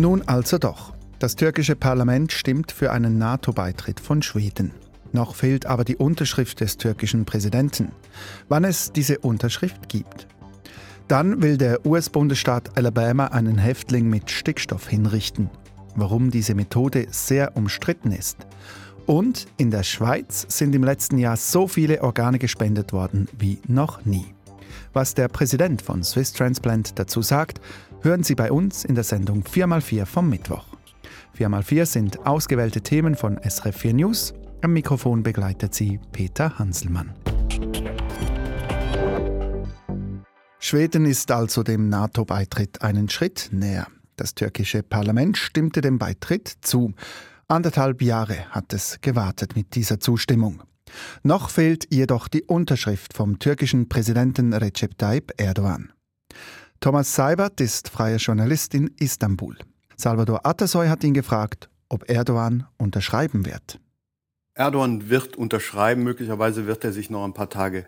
Nun also doch. Das türkische Parlament stimmt für einen NATO-Beitritt von Schweden. Noch fehlt aber die Unterschrift des türkischen Präsidenten. Wann es diese Unterschrift gibt. Dann will der US-Bundesstaat Alabama einen Häftling mit Stickstoff hinrichten. Warum diese Methode sehr umstritten ist. Und in der Schweiz sind im letzten Jahr so viele Organe gespendet worden wie noch nie. Was der Präsident von Swiss Transplant dazu sagt, hören Sie bei uns in der Sendung 4x4 vom Mittwoch. 4x4 sind ausgewählte Themen von SRF 4 News. Am Mikrofon begleitet sie Peter Hanselmann. Schweden ist also dem NATO-Beitritt einen Schritt näher. Das türkische Parlament stimmte dem Beitritt zu. Anderthalb Jahre hat es gewartet mit dieser Zustimmung. Noch fehlt jedoch die Unterschrift vom türkischen Präsidenten Recep Tayyip Erdogan. Thomas Seibert ist freier Journalist in Istanbul. Salvador Atasoy hat ihn gefragt, ob Erdogan unterschreiben wird. Erdogan wird unterschreiben, möglicherweise wird er sich noch ein paar Tage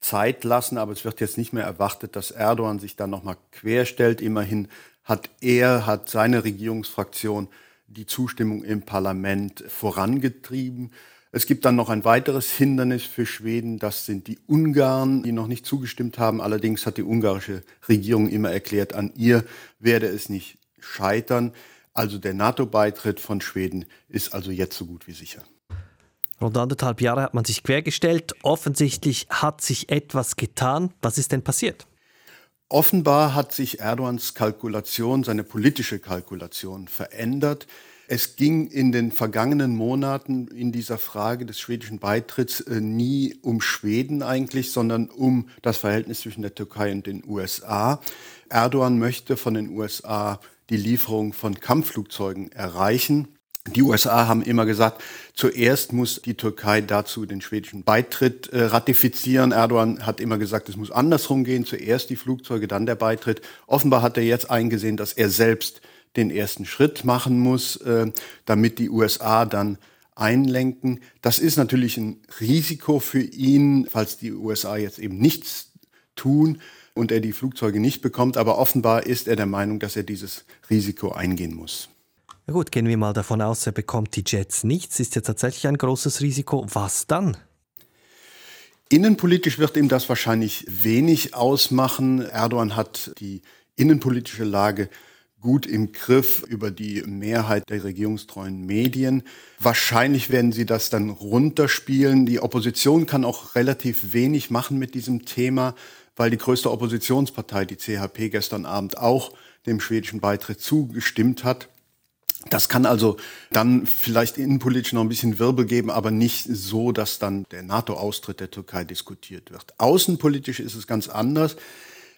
Zeit lassen, aber es wird jetzt nicht mehr erwartet, dass Erdogan sich dann nochmal querstellt. Immerhin hat er, hat seine Regierungsfraktion die Zustimmung im Parlament vorangetrieben. Es gibt dann noch ein weiteres Hindernis für Schweden, das sind die Ungarn, die noch nicht zugestimmt haben. Allerdings hat die ungarische Regierung immer erklärt, an ihr werde es nicht scheitern. Also der NATO-Beitritt von Schweden ist also jetzt so gut wie sicher. Rund anderthalb Jahre hat man sich quergestellt. Offensichtlich hat sich etwas getan. Was ist denn passiert? Offenbar hat sich Erdogans Kalkulation, seine politische Kalkulation verändert. Es ging in den vergangenen Monaten in dieser Frage des schwedischen Beitritts äh, nie um Schweden eigentlich, sondern um das Verhältnis zwischen der Türkei und den USA. Erdogan möchte von den USA die Lieferung von Kampfflugzeugen erreichen. Die USA haben immer gesagt, zuerst muss die Türkei dazu den schwedischen Beitritt äh, ratifizieren. Erdogan hat immer gesagt, es muss andersrum gehen, zuerst die Flugzeuge, dann der Beitritt. Offenbar hat er jetzt eingesehen, dass er selbst den ersten Schritt machen muss, äh, damit die USA dann einlenken. Das ist natürlich ein Risiko für ihn, falls die USA jetzt eben nichts tun und er die Flugzeuge nicht bekommt. Aber offenbar ist er der Meinung, dass er dieses Risiko eingehen muss. Na gut, gehen wir mal davon aus, er bekommt die Jets nichts. Ist ja tatsächlich ein großes Risiko. Was dann? Innenpolitisch wird ihm das wahrscheinlich wenig ausmachen. Erdogan hat die innenpolitische Lage gut im Griff über die Mehrheit der regierungstreuen Medien. Wahrscheinlich werden sie das dann runterspielen. Die Opposition kann auch relativ wenig machen mit diesem Thema, weil die größte Oppositionspartei, die CHP, gestern Abend auch dem schwedischen Beitritt zugestimmt hat. Das kann also dann vielleicht innenpolitisch noch ein bisschen Wirbel geben, aber nicht so, dass dann der NATO-Austritt der Türkei diskutiert wird. Außenpolitisch ist es ganz anders.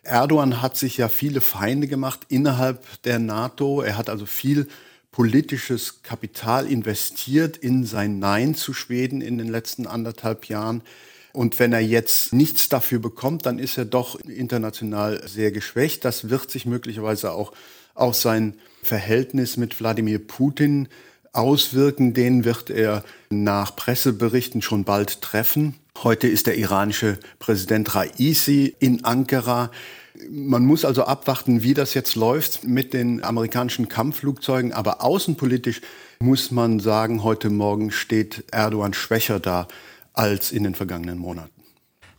Erdogan hat sich ja viele Feinde gemacht innerhalb der NATO. Er hat also viel politisches Kapital investiert in sein Nein zu Schweden in den letzten anderthalb Jahren. Und wenn er jetzt nichts dafür bekommt, dann ist er doch international sehr geschwächt. Das wird sich möglicherweise auch auf sein Verhältnis mit Wladimir Putin auswirken. Den wird er nach Presseberichten schon bald treffen. Heute ist der iranische Präsident Raisi in Ankara. Man muss also abwarten, wie das jetzt läuft mit den amerikanischen Kampfflugzeugen. Aber außenpolitisch muss man sagen, heute Morgen steht Erdogan schwächer da als in den vergangenen Monaten.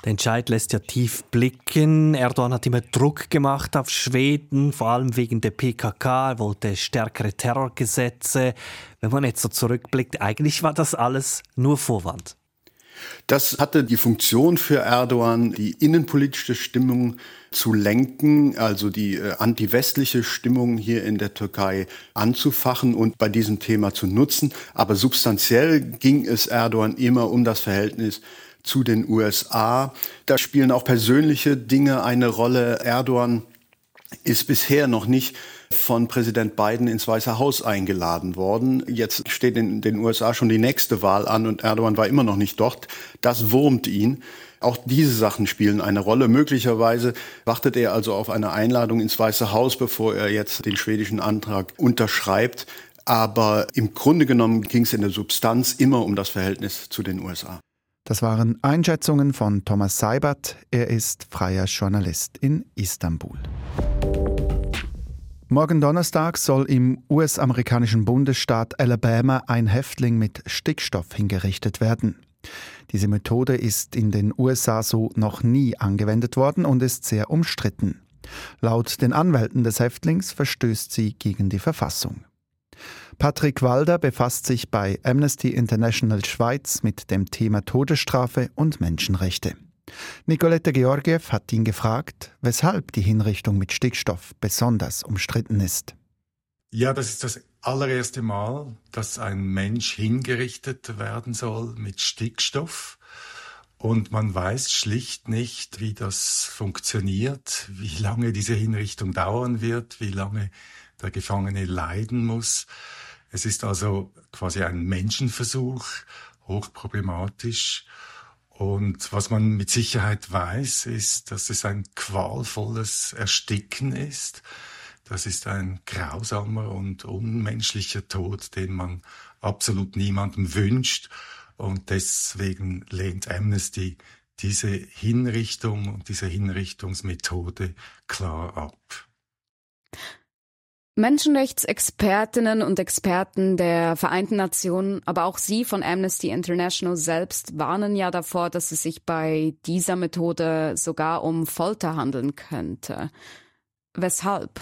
Der Entscheid lässt ja tief blicken. Erdogan hat immer Druck gemacht auf Schweden, vor allem wegen der PKK. Er wollte stärkere Terrorgesetze. Wenn man jetzt so zurückblickt, eigentlich war das alles nur Vorwand. Das hatte die Funktion für Erdogan, die innenpolitische Stimmung zu lenken, also die äh, anti-westliche Stimmung hier in der Türkei anzufachen und bei diesem Thema zu nutzen. Aber substanziell ging es Erdogan immer um das Verhältnis zu den USA. Da spielen auch persönliche Dinge eine Rolle. Erdogan ist bisher noch nicht von Präsident Biden ins Weiße Haus eingeladen worden. Jetzt steht in den USA schon die nächste Wahl an und Erdogan war immer noch nicht dort. Das wurmt ihn. Auch diese Sachen spielen eine Rolle. Möglicherweise wartet er also auf eine Einladung ins Weiße Haus, bevor er jetzt den schwedischen Antrag unterschreibt. Aber im Grunde genommen ging es in der Substanz immer um das Verhältnis zu den USA. Das waren Einschätzungen von Thomas Seibert. Er ist freier Journalist in Istanbul. Morgen Donnerstag soll im US-amerikanischen Bundesstaat Alabama ein Häftling mit Stickstoff hingerichtet werden. Diese Methode ist in den USA so noch nie angewendet worden und ist sehr umstritten. Laut den Anwälten des Häftlings verstößt sie gegen die Verfassung. Patrick Walder befasst sich bei Amnesty International Schweiz mit dem Thema Todesstrafe und Menschenrechte. Nicolette Georgiev hat ihn gefragt, weshalb die Hinrichtung mit Stickstoff besonders umstritten ist. Ja, das ist das allererste Mal, dass ein Mensch hingerichtet werden soll mit Stickstoff. Und man weiß schlicht nicht, wie das funktioniert, wie lange diese Hinrichtung dauern wird, wie lange der Gefangene leiden muss. Es ist also quasi ein Menschenversuch, hochproblematisch. Und was man mit Sicherheit weiß, ist, dass es ein qualvolles Ersticken ist. Das ist ein grausamer und unmenschlicher Tod, den man absolut niemandem wünscht. Und deswegen lehnt Amnesty diese Hinrichtung und diese Hinrichtungsmethode klar ab. Menschenrechtsexpertinnen und Experten der Vereinten Nationen, aber auch Sie von Amnesty International selbst warnen ja davor, dass es sich bei dieser Methode sogar um Folter handeln könnte. Weshalb?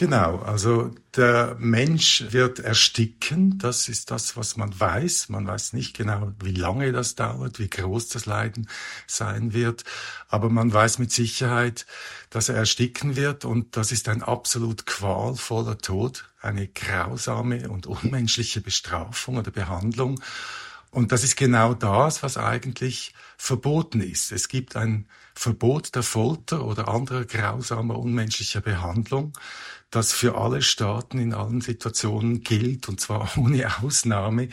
Genau, also der Mensch wird ersticken, das ist das, was man weiß. Man weiß nicht genau, wie lange das dauert, wie groß das Leiden sein wird, aber man weiß mit Sicherheit, dass er ersticken wird und das ist ein absolut qualvoller Tod, eine grausame und unmenschliche Bestrafung oder Behandlung. Und das ist genau das, was eigentlich verboten ist. Es gibt ein Verbot der Folter oder anderer grausamer, unmenschlicher Behandlung das für alle Staaten in allen Situationen gilt, und zwar ohne Ausnahme.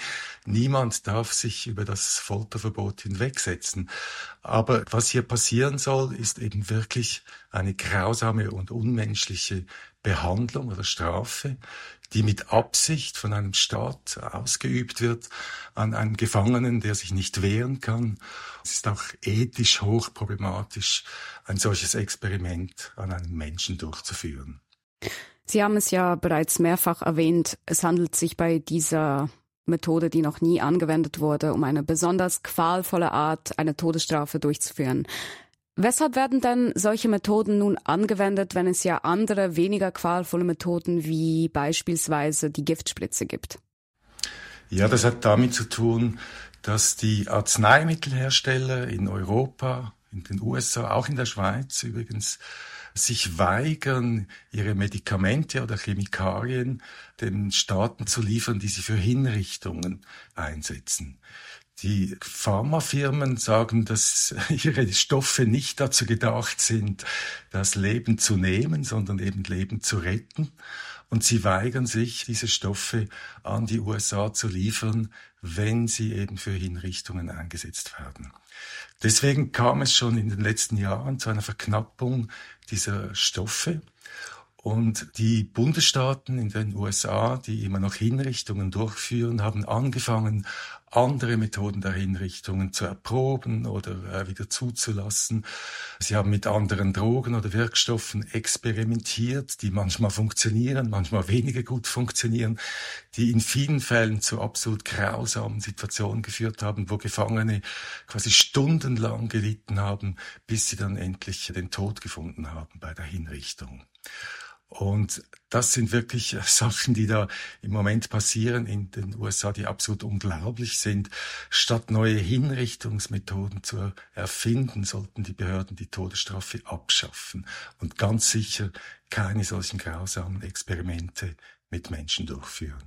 Niemand darf sich über das Folterverbot hinwegsetzen. Aber was hier passieren soll, ist eben wirklich eine grausame und unmenschliche Behandlung oder Strafe, die mit Absicht von einem Staat ausgeübt wird an einen Gefangenen, der sich nicht wehren kann. Es ist auch ethisch hochproblematisch, ein solches Experiment an einem Menschen durchzuführen. Sie haben es ja bereits mehrfach erwähnt, es handelt sich bei dieser Methode, die noch nie angewendet wurde, um eine besonders qualvolle Art, eine Todesstrafe durchzuführen. Weshalb werden denn solche Methoden nun angewendet, wenn es ja andere, weniger qualvolle Methoden wie beispielsweise die Giftspritze gibt? Ja, das hat damit zu tun, dass die Arzneimittelhersteller in Europa, in den USA, auch in der Schweiz übrigens, sich weigern, ihre Medikamente oder Chemikalien den Staaten zu liefern, die sie für Hinrichtungen einsetzen. Die Pharmafirmen sagen, dass ihre Stoffe nicht dazu gedacht sind, das Leben zu nehmen, sondern eben Leben zu retten. Und sie weigern sich, diese Stoffe an die USA zu liefern, wenn sie eben für Hinrichtungen eingesetzt werden. Deswegen kam es schon in den letzten Jahren zu einer Verknappung dieser Stoffe. Und die Bundesstaaten in den USA, die immer noch Hinrichtungen durchführen, haben angefangen, andere Methoden der Hinrichtungen zu erproben oder äh, wieder zuzulassen. Sie haben mit anderen Drogen oder Wirkstoffen experimentiert, die manchmal funktionieren, manchmal weniger gut funktionieren, die in vielen Fällen zu absolut grausamen Situationen geführt haben, wo Gefangene quasi stundenlang gelitten haben, bis sie dann endlich den Tod gefunden haben bei der Hinrichtung. Und das sind wirklich Sachen, die da im Moment passieren in den USA, die absolut unglaublich sind. Statt neue Hinrichtungsmethoden zu erfinden, sollten die Behörden die Todesstrafe abschaffen und ganz sicher keine solchen grausamen Experimente mit Menschen durchführen.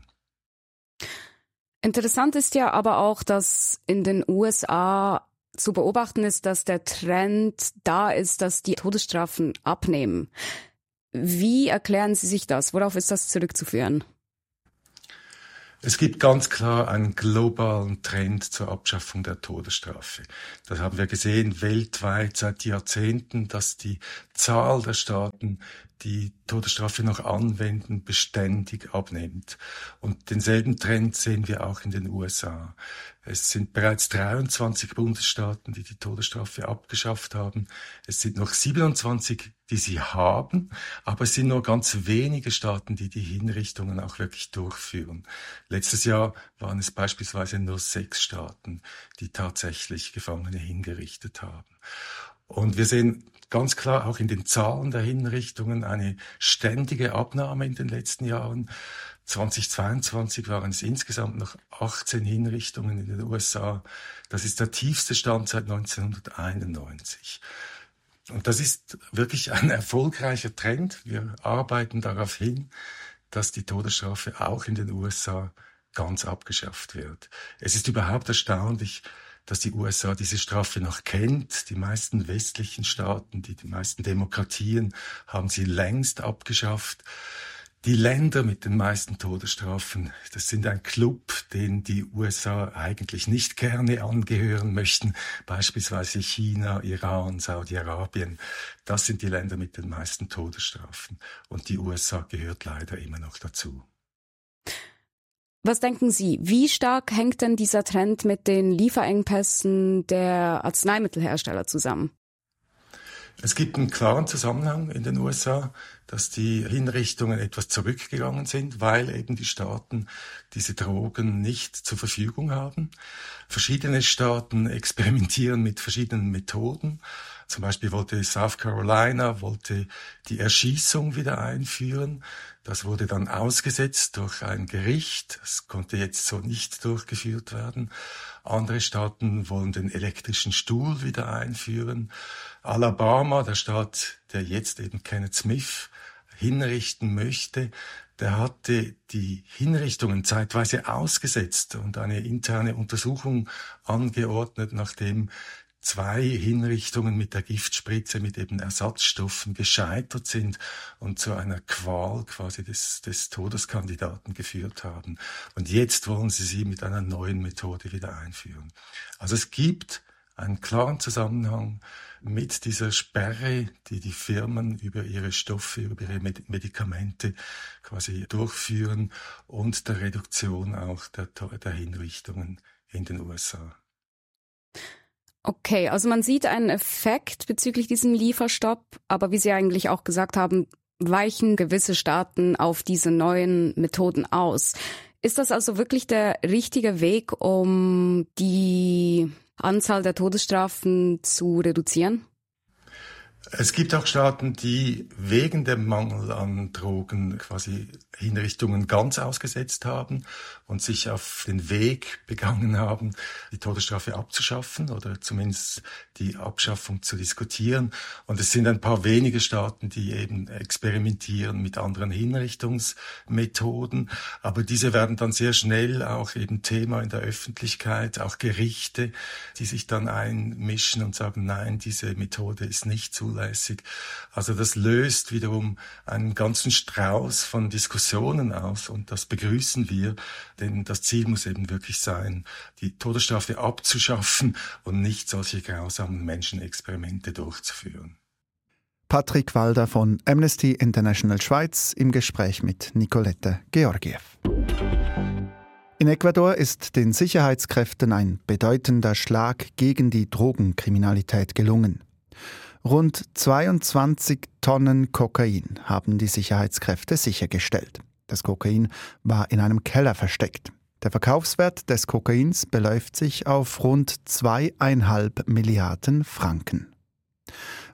Interessant ist ja aber auch, dass in den USA zu beobachten ist, dass der Trend da ist, dass die Todesstrafen abnehmen. Wie erklären Sie sich das? Worauf ist das zurückzuführen? Es gibt ganz klar einen globalen Trend zur Abschaffung der Todesstrafe. Das haben wir gesehen weltweit seit Jahrzehnten, dass die Zahl der Staaten, die Todesstrafe noch anwenden, beständig abnimmt. Und denselben Trend sehen wir auch in den USA. Es sind bereits 23 Bundesstaaten, die die Todesstrafe abgeschafft haben. Es sind noch 27, die sie haben, aber es sind nur ganz wenige Staaten, die die Hinrichtungen auch wirklich durchführen. Letztes Jahr waren es beispielsweise nur sechs Staaten, die tatsächlich Gefangene hingerichtet haben. Und wir sehen ganz klar auch in den Zahlen der Hinrichtungen eine ständige Abnahme in den letzten Jahren. 2022 waren es insgesamt noch 18 Hinrichtungen in den USA. Das ist der tiefste Stand seit 1991. Und das ist wirklich ein erfolgreicher Trend. Wir arbeiten darauf hin, dass die Todesstrafe auch in den USA ganz abgeschafft wird. Es ist überhaupt erstaunlich, dass die USA diese Strafe noch kennt. Die meisten westlichen Staaten, die, die meisten Demokratien haben sie längst abgeschafft. Die Länder mit den meisten Todesstrafen, das sind ein Club, den die USA eigentlich nicht gerne angehören möchten, beispielsweise China, Iran, Saudi-Arabien. Das sind die Länder mit den meisten Todesstrafen. Und die USA gehört leider immer noch dazu. Was denken Sie, wie stark hängt denn dieser Trend mit den Lieferengpässen der Arzneimittelhersteller zusammen? Es gibt einen klaren Zusammenhang in den USA, dass die Hinrichtungen etwas zurückgegangen sind, weil eben die Staaten diese Drogen nicht zur Verfügung haben. Verschiedene Staaten experimentieren mit verschiedenen Methoden. Zum Beispiel wollte South Carolina wollte die Erschießung wieder einführen. Das wurde dann ausgesetzt durch ein Gericht. Das konnte jetzt so nicht durchgeführt werden. Andere Staaten wollen den elektrischen Stuhl wieder einführen. Alabama, der Staat, der jetzt eben Kenneth Smith hinrichten möchte, der hatte die Hinrichtungen zeitweise ausgesetzt und eine interne Untersuchung angeordnet, nachdem zwei Hinrichtungen mit der Giftspritze mit eben Ersatzstoffen gescheitert sind und zu einer Qual quasi des, des Todeskandidaten geführt haben. Und jetzt wollen sie sie mit einer neuen Methode wieder einführen. Also es gibt einen klaren Zusammenhang mit dieser Sperre, die die Firmen über ihre Stoffe, über ihre Medikamente quasi durchführen und der Reduktion auch der, der Hinrichtungen in den USA. Okay, also man sieht einen Effekt bezüglich diesem Lieferstopp, aber wie Sie eigentlich auch gesagt haben, weichen gewisse Staaten auf diese neuen Methoden aus. Ist das also wirklich der richtige Weg, um die Anzahl der Todesstrafen zu reduzieren? Es gibt auch Staaten, die wegen dem Mangel an Drogen quasi Hinrichtungen ganz ausgesetzt haben und sich auf den Weg begangen haben, die Todesstrafe abzuschaffen oder zumindest die Abschaffung zu diskutieren. Und es sind ein paar wenige Staaten, die eben experimentieren mit anderen Hinrichtungsmethoden. Aber diese werden dann sehr schnell auch eben Thema in der Öffentlichkeit, auch Gerichte, die sich dann einmischen und sagen, nein, diese Methode ist nicht zulässig. Also das löst wiederum einen ganzen Strauß von Diskussionen aus und das begrüßen wir, denn das Ziel muss eben wirklich sein, die Todesstrafe abzuschaffen und nicht solche grausamen Menschenexperimente durchzuführen. Patrick Walder von Amnesty International Schweiz im Gespräch mit Nicolette Georgiev. In Ecuador ist den Sicherheitskräften ein bedeutender Schlag gegen die Drogenkriminalität gelungen. Rund 22 Tonnen Kokain haben die Sicherheitskräfte sichergestellt. Das Kokain war in einem Keller versteckt. Der Verkaufswert des Kokains beläuft sich auf rund zweieinhalb Milliarden Franken.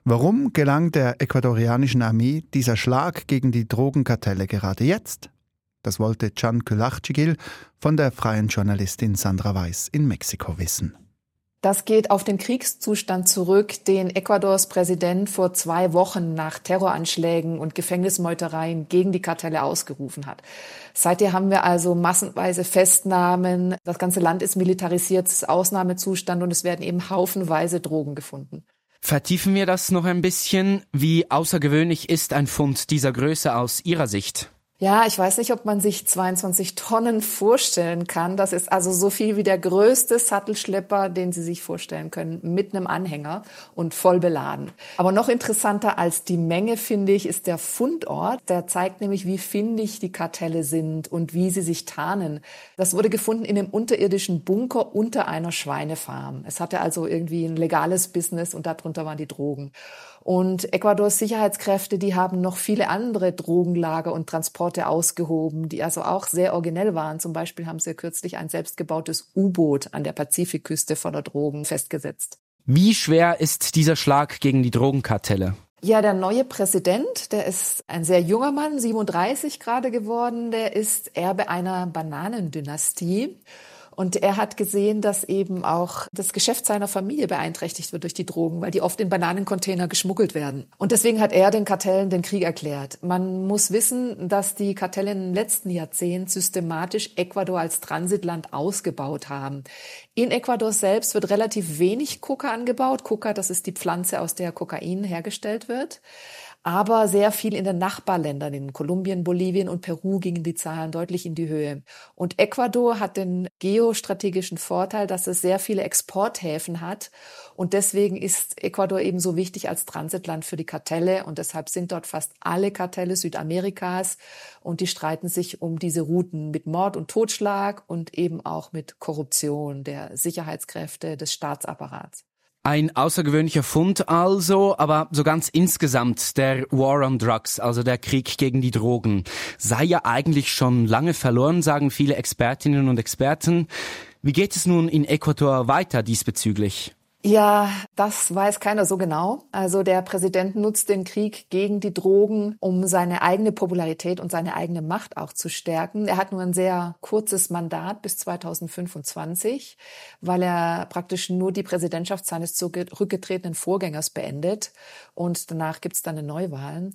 Warum gelang der ecuadorianischen Armee dieser Schlag gegen die Drogenkartelle gerade jetzt? Das wollte Can Culachchigil von der freien Journalistin Sandra Weiß in Mexiko wissen. Das geht auf den Kriegszustand zurück, den Ecuadors Präsident vor zwei Wochen nach Terroranschlägen und Gefängnismeutereien gegen die Kartelle ausgerufen hat. Seither haben wir also massenweise Festnahmen. Das ganze Land ist militarisiert, Ausnahmezustand und es werden eben haufenweise Drogen gefunden. Vertiefen wir das noch ein bisschen. Wie außergewöhnlich ist ein Fund dieser Größe aus Ihrer Sicht? Ja, ich weiß nicht, ob man sich 22 Tonnen vorstellen kann. Das ist also so viel wie der größte Sattelschlepper, den Sie sich vorstellen können, mit einem Anhänger und voll beladen. Aber noch interessanter als die Menge, finde ich, ist der Fundort. Der zeigt nämlich, wie findig die Kartelle sind und wie sie sich tarnen. Das wurde gefunden in einem unterirdischen Bunker unter einer Schweinefarm. Es hatte also irgendwie ein legales Business und darunter waren die Drogen. Und Ecuadors Sicherheitskräfte, die haben noch viele andere Drogenlager und Transporte ausgehoben, die also auch sehr originell waren. Zum Beispiel haben sie kürzlich ein selbstgebautes U-Boot an der Pazifikküste voller Drogen festgesetzt. Wie schwer ist dieser Schlag gegen die Drogenkartelle? Ja, der neue Präsident, der ist ein sehr junger Mann, 37 gerade geworden, der ist Erbe einer Bananendynastie. Und er hat gesehen, dass eben auch das Geschäft seiner Familie beeinträchtigt wird durch die Drogen, weil die oft in Bananencontainer geschmuggelt werden. Und deswegen hat er den Kartellen den Krieg erklärt. Man muss wissen, dass die Kartelle im letzten Jahrzehnt systematisch Ecuador als Transitland ausgebaut haben. In Ecuador selbst wird relativ wenig Coca angebaut. Coca, das ist die Pflanze, aus der Kokain hergestellt wird aber sehr viel in den Nachbarländern, in Kolumbien, Bolivien und Peru gingen die Zahlen deutlich in die Höhe. Und Ecuador hat den geostrategischen Vorteil, dass es sehr viele Exporthäfen hat. Und deswegen ist Ecuador eben so wichtig als Transitland für die Kartelle. Und deshalb sind dort fast alle Kartelle Südamerikas. Und die streiten sich um diese Routen mit Mord und Totschlag und eben auch mit Korruption der Sicherheitskräfte des Staatsapparats. Ein außergewöhnlicher Fund also, aber so ganz insgesamt der War on Drugs, also der Krieg gegen die Drogen, sei ja eigentlich schon lange verloren, sagen viele Expertinnen und Experten. Wie geht es nun in Ecuador weiter diesbezüglich? Ja, das weiß keiner so genau. Also der Präsident nutzt den Krieg gegen die Drogen, um seine eigene Popularität und seine eigene Macht auch zu stärken. Er hat nur ein sehr kurzes Mandat bis 2025, weil er praktisch nur die Präsidentschaft seines zurückgetretenen Vorgängers beendet und danach gibt's dann eine Neuwahlen.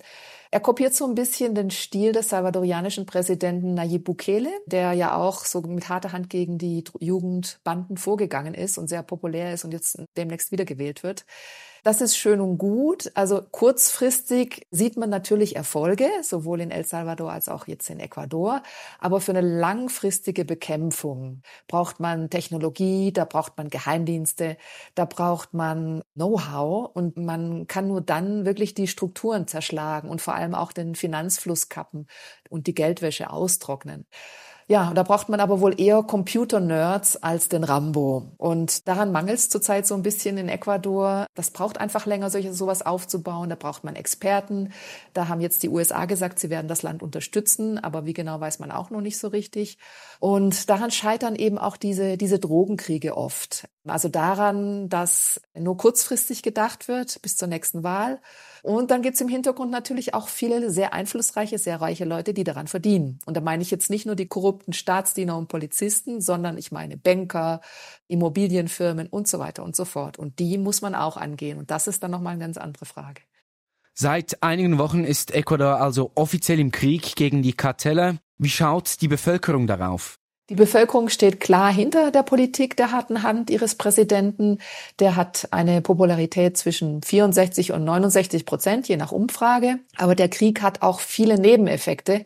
Er kopiert so ein bisschen den Stil des salvadorianischen Präsidenten Nayib Bukele, der ja auch so mit harter Hand gegen die Jugendbanden vorgegangen ist und sehr populär ist und jetzt demnächst wiedergewählt wird. Das ist schön und gut. Also kurzfristig sieht man natürlich Erfolge, sowohl in El Salvador als auch jetzt in Ecuador. Aber für eine langfristige Bekämpfung braucht man Technologie, da braucht man Geheimdienste, da braucht man Know-how und man kann nur dann wirklich die Strukturen zerschlagen und vor allem auch den Finanzfluss kappen und die Geldwäsche austrocknen. Ja, da braucht man aber wohl eher Computer-Nerds als den Rambo. Und daran mangelt es zurzeit so ein bisschen in Ecuador. Das braucht einfach länger, solche, sowas aufzubauen. Da braucht man Experten. Da haben jetzt die USA gesagt, sie werden das Land unterstützen. Aber wie genau weiß man auch noch nicht so richtig. Und daran scheitern eben auch diese, diese Drogenkriege oft. Also daran, dass nur kurzfristig gedacht wird bis zur nächsten Wahl und dann gibt's im Hintergrund natürlich auch viele sehr einflussreiche, sehr reiche Leute, die daran verdienen. Und da meine ich jetzt nicht nur die korrupten Staatsdiener und Polizisten, sondern ich meine Banker, Immobilienfirmen und so weiter und so fort. Und die muss man auch angehen. Und das ist dann nochmal eine ganz andere Frage. Seit einigen Wochen ist Ecuador also offiziell im Krieg gegen die Kartelle. Wie schaut die Bevölkerung darauf? Die Bevölkerung steht klar hinter der Politik der harten Hand ihres Präsidenten. Der hat eine Popularität zwischen 64 und 69 Prozent, je nach Umfrage. Aber der Krieg hat auch viele Nebeneffekte,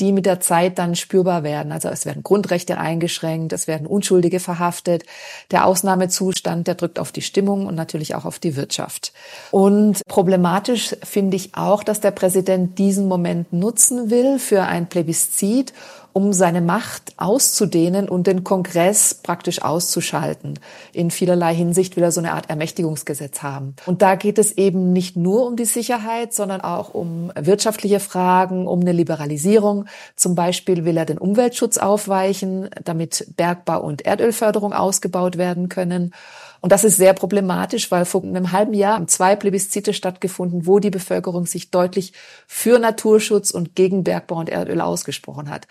die mit der Zeit dann spürbar werden. Also es werden Grundrechte eingeschränkt, es werden Unschuldige verhaftet. Der Ausnahmezustand, der drückt auf die Stimmung und natürlich auch auf die Wirtschaft. Und problematisch finde ich auch, dass der Präsident diesen Moment nutzen will für ein Plebiszit um seine Macht auszudehnen und den Kongress praktisch auszuschalten. In vielerlei Hinsicht will er so eine Art Ermächtigungsgesetz haben. Und da geht es eben nicht nur um die Sicherheit, sondern auch um wirtschaftliche Fragen, um eine Liberalisierung. Zum Beispiel will er den Umweltschutz aufweichen, damit Bergbau und Erdölförderung ausgebaut werden können. Und das ist sehr problematisch, weil vor einem halben Jahr haben zwei Plebiszite stattgefunden, wo die Bevölkerung sich deutlich für Naturschutz und gegen Bergbau und Erdöl ausgesprochen hat.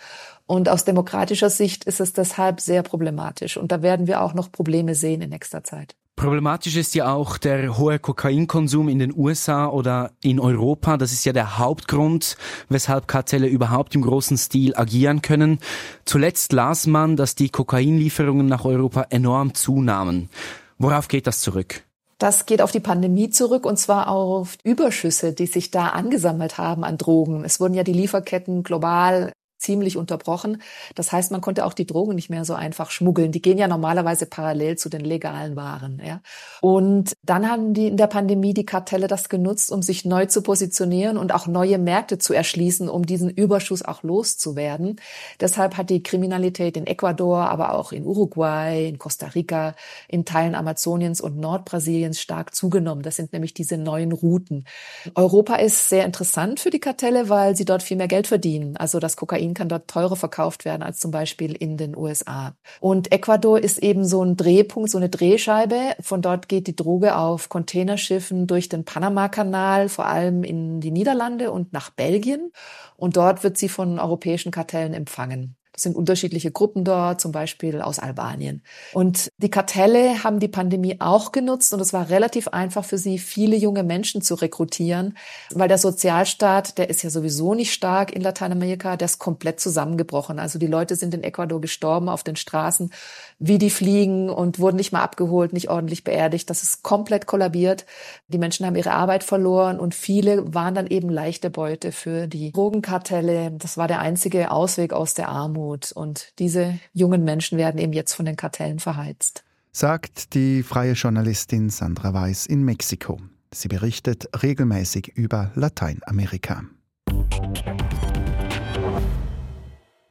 Und aus demokratischer Sicht ist es deshalb sehr problematisch. Und da werden wir auch noch Probleme sehen in nächster Zeit. Problematisch ist ja auch der hohe Kokainkonsum in den USA oder in Europa. Das ist ja der Hauptgrund, weshalb Kartelle überhaupt im großen Stil agieren können. Zuletzt las man, dass die Kokainlieferungen nach Europa enorm zunahmen. Worauf geht das zurück? Das geht auf die Pandemie zurück und zwar auf Überschüsse, die sich da angesammelt haben an Drogen. Es wurden ja die Lieferketten global ziemlich unterbrochen. Das heißt, man konnte auch die Drogen nicht mehr so einfach schmuggeln. Die gehen ja normalerweise parallel zu den legalen Waren. Ja. Und dann haben die in der Pandemie die Kartelle das genutzt, um sich neu zu positionieren und auch neue Märkte zu erschließen, um diesen Überschuss auch loszuwerden. Deshalb hat die Kriminalität in Ecuador, aber auch in Uruguay, in Costa Rica, in Teilen Amazoniens und Nordbrasiliens stark zugenommen. Das sind nämlich diese neuen Routen. Europa ist sehr interessant für die Kartelle, weil sie dort viel mehr Geld verdienen. Also das Kokain kann dort teurer verkauft werden als zum Beispiel in den USA. Und Ecuador ist eben so ein Drehpunkt, so eine Drehscheibe. Von dort geht die Droge auf Containerschiffen durch den Panama-Kanal, vor allem in die Niederlande und nach Belgien. Und dort wird sie von europäischen Kartellen empfangen. Das sind unterschiedliche Gruppen dort, zum Beispiel aus Albanien. Und die Kartelle haben die Pandemie auch genutzt und es war relativ einfach für sie, viele junge Menschen zu rekrutieren, weil der Sozialstaat, der ist ja sowieso nicht stark in Lateinamerika, der ist komplett zusammengebrochen. Also die Leute sind in Ecuador gestorben auf den Straßen, wie die fliegen und wurden nicht mal abgeholt, nicht ordentlich beerdigt. Das ist komplett kollabiert. Die Menschen haben ihre Arbeit verloren und viele waren dann eben leichte Beute für die Drogenkartelle. Das war der einzige Ausweg aus der Armut. Armut. Und diese jungen Menschen werden eben jetzt von den Kartellen verheizt. Sagt die freie Journalistin Sandra Weiß in Mexiko. Sie berichtet regelmäßig über Lateinamerika.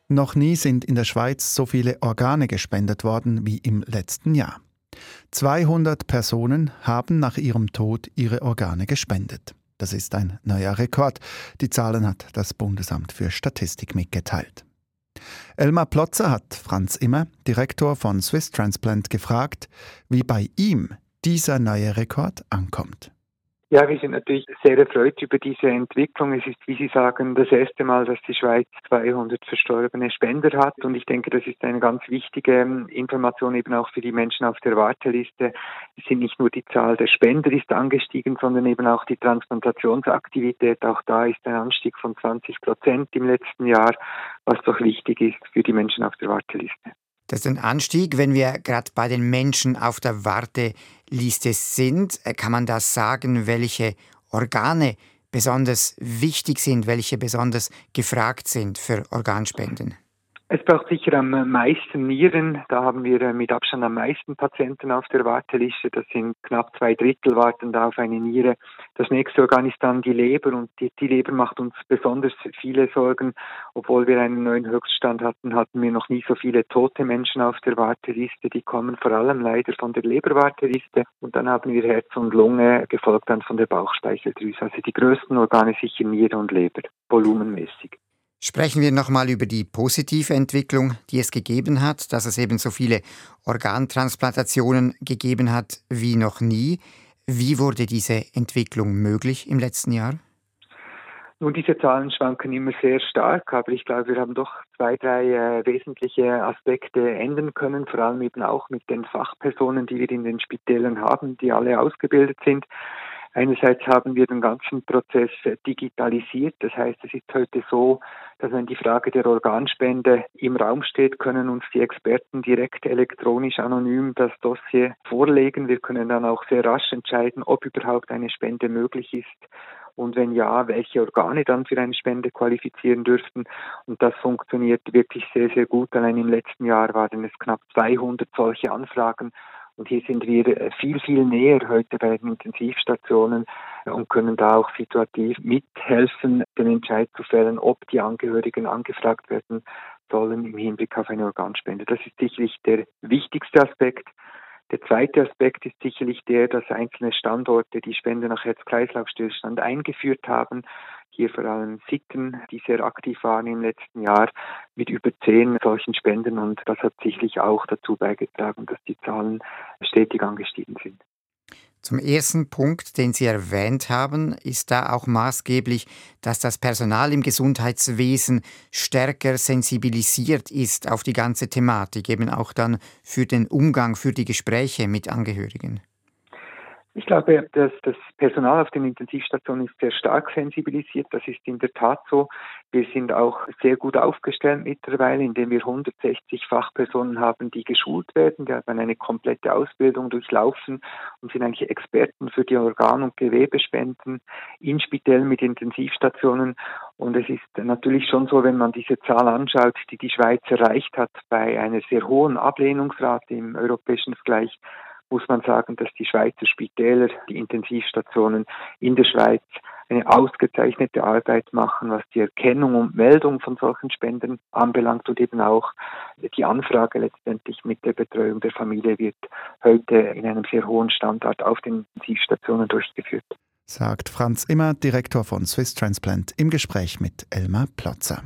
Noch nie sind in der Schweiz so viele Organe gespendet worden wie im letzten Jahr. 200 Personen haben nach ihrem Tod ihre Organe gespendet. Das ist ein neuer Rekord. Die Zahlen hat das Bundesamt für Statistik mitgeteilt. Elmar Plotzer hat Franz Immer, Direktor von Swiss Transplant, gefragt, wie bei ihm dieser neue Rekord ankommt. Ja, wir sind natürlich sehr erfreut über diese Entwicklung. Es ist, wie Sie sagen, das erste Mal, dass die Schweiz 200 verstorbene Spender hat. Und ich denke, das ist eine ganz wichtige ähm, Information eben auch für die Menschen auf der Warteliste. Es sind nicht nur die Zahl der Spender ist angestiegen, sondern eben auch die Transplantationsaktivität. Auch da ist ein Anstieg von 20 Prozent im letzten Jahr, was doch wichtig ist für die Menschen auf der Warteliste. Das ist ein Anstieg, wenn wir gerade bei den Menschen auf der Warteliste sind. Äh, kann man das sagen, welche Organe besonders wichtig sind, welche besonders gefragt sind für Organspenden? Es braucht sicher am meisten Nieren. Da haben wir äh, mit Abstand am meisten Patienten auf der Warteliste. Das sind knapp zwei Drittel warten da auf eine Niere. Das nächste Organ ist dann die Leber und die, die Leber macht uns besonders viele Sorgen. Obwohl wir einen neuen Höchststand hatten, hatten wir noch nie so viele tote Menschen auf der Warteliste. Die kommen vor allem leider von der Leberwarteliste. Und dann haben wir Herz und Lunge, gefolgt dann von der Bauchspeicheldrüse. Also die größten Organe sicher Niere und Leber, volumenmäßig. Sprechen wir nochmal über die positive Entwicklung, die es gegeben hat, dass es eben so viele Organtransplantationen gegeben hat wie noch nie. Wie wurde diese Entwicklung möglich im letzten Jahr? Nun, diese Zahlen schwanken immer sehr stark, aber ich glaube, wir haben doch zwei, drei äh, wesentliche Aspekte ändern können, vor allem eben auch mit den Fachpersonen, die wir in den Spitälern haben, die alle ausgebildet sind. Einerseits haben wir den ganzen Prozess digitalisiert. Das heißt, es ist heute so, dass wenn die Frage der Organspende im Raum steht, können uns die Experten direkt elektronisch anonym das Dossier vorlegen. Wir können dann auch sehr rasch entscheiden, ob überhaupt eine Spende möglich ist und wenn ja, welche Organe dann für eine Spende qualifizieren dürften. Und das funktioniert wirklich sehr, sehr gut. Allein im letzten Jahr waren es knapp 200 solche Anfragen und hier sind wir äh, viel, viel näher heute bei den Intensivstationen äh, und können da auch situativ mithelfen, den Entscheid zu fällen, ob die Angehörigen angefragt werden sollen im Hinblick auf eine Organspende. Das ist sicherlich der wichtigste Aspekt. Der zweite Aspekt ist sicherlich der, dass einzelne Standorte die Spende nach Herz-Kreislauf-Stillstand eingeführt haben hier vor allem Sitten, die sehr aktiv waren im letzten Jahr mit über zehn solchen Spenden und das hat sicherlich auch dazu beigetragen, dass die Zahlen stetig angestiegen sind. Zum ersten Punkt, den Sie erwähnt haben, ist da auch maßgeblich, dass das Personal im Gesundheitswesen stärker sensibilisiert ist auf die ganze Thematik, eben auch dann für den Umgang, für die Gespräche mit Angehörigen. Ich glaube, dass das Personal auf den Intensivstationen ist sehr stark sensibilisiert. Das ist in der Tat so. Wir sind auch sehr gut aufgestellt mittlerweile, indem wir 160 Fachpersonen haben, die geschult werden. Die haben eine komplette Ausbildung durchlaufen und sind eigentlich Experten für die Organ- und Gewebespenden in Spitällen mit Intensivstationen. Und es ist natürlich schon so, wenn man diese Zahl anschaut, die die Schweiz erreicht hat bei einer sehr hohen Ablehnungsrate im europäischen Vergleich, muss man sagen, dass die Schweizer Spitäler, die Intensivstationen in der Schweiz eine ausgezeichnete Arbeit machen, was die Erkennung und Meldung von solchen Spenden anbelangt und eben auch die Anfrage letztendlich mit der Betreuung der Familie wird heute in einem sehr hohen Standard auf den Intensivstationen durchgeführt. Sagt Franz Immer, Direktor von Swiss Transplant, im Gespräch mit Elmar Plotzer.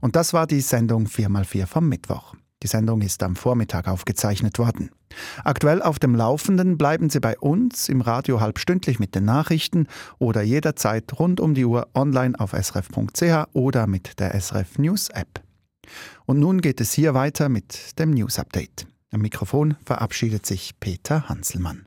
Und das war die Sendung 4x4 vom Mittwoch. Die Sendung ist am Vormittag aufgezeichnet worden. Aktuell auf dem Laufenden bleiben Sie bei uns im Radio halbstündlich mit den Nachrichten oder jederzeit rund um die Uhr online auf srf.ch oder mit der SRF News App. Und nun geht es hier weiter mit dem News Update. Am Mikrofon verabschiedet sich Peter Hanselmann.